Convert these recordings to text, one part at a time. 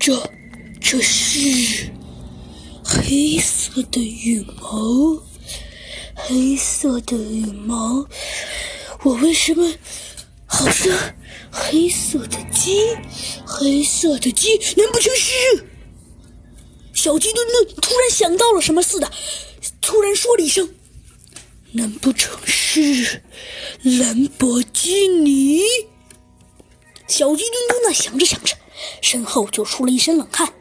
这，这是黑色的羽毛，黑色的羽毛。我为什么好像黑色的鸡？黑色的鸡，难不成是？小鸡墩墩突然想到了什么似的，突然说了一声：“难不成是兰博基尼？”小鸡墩墩呢，想着想着，身后就出了一身冷汗。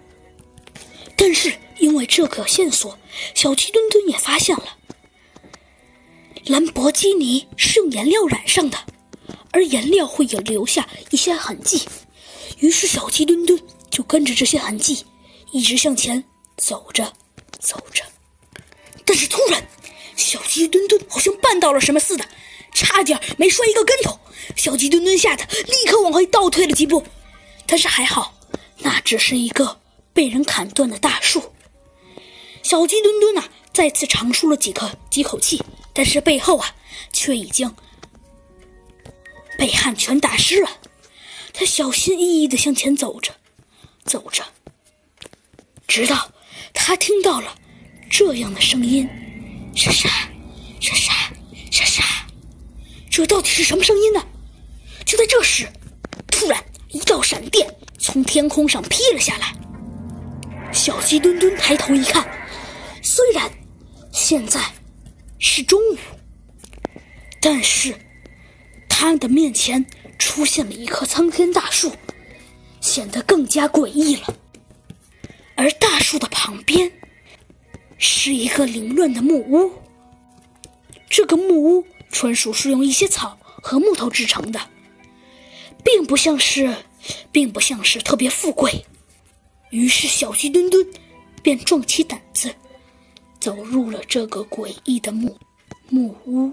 但是因为这个线索，小鸡墩墩也发现了，兰博基尼是用颜料染上的，而颜料会有留下一些痕迹。于是小鸡墩墩就跟着这些痕迹，一直向前走着，走着。但是突然，小鸡墩墩好像绊到了什么似的，差点没摔一个跟头。小鸡墩墩吓得立刻往回倒退了几步，但是还好，那只是一个被人砍断的大树。小鸡墩墩呐，再次长舒了几口几口气，但是背后啊，却已经被汗全打湿了。他小心翼翼地向前走着，走着，直到他听到了这样的声音：沙沙，沙沙，沙沙。这到底是什么声音呢？就在这时，闪电从天空上劈了下来。小鸡墩墩抬头一看，虽然现在是中午，但是他的面前出现了一棵苍天大树，显得更加诡异了。而大树的旁边是一个凌乱的木屋，这个木屋纯属是用一些草和木头制成的。并不像是，并不像是特别富贵，于是小鸡墩墩便壮起胆子，走入了这个诡异的木木屋。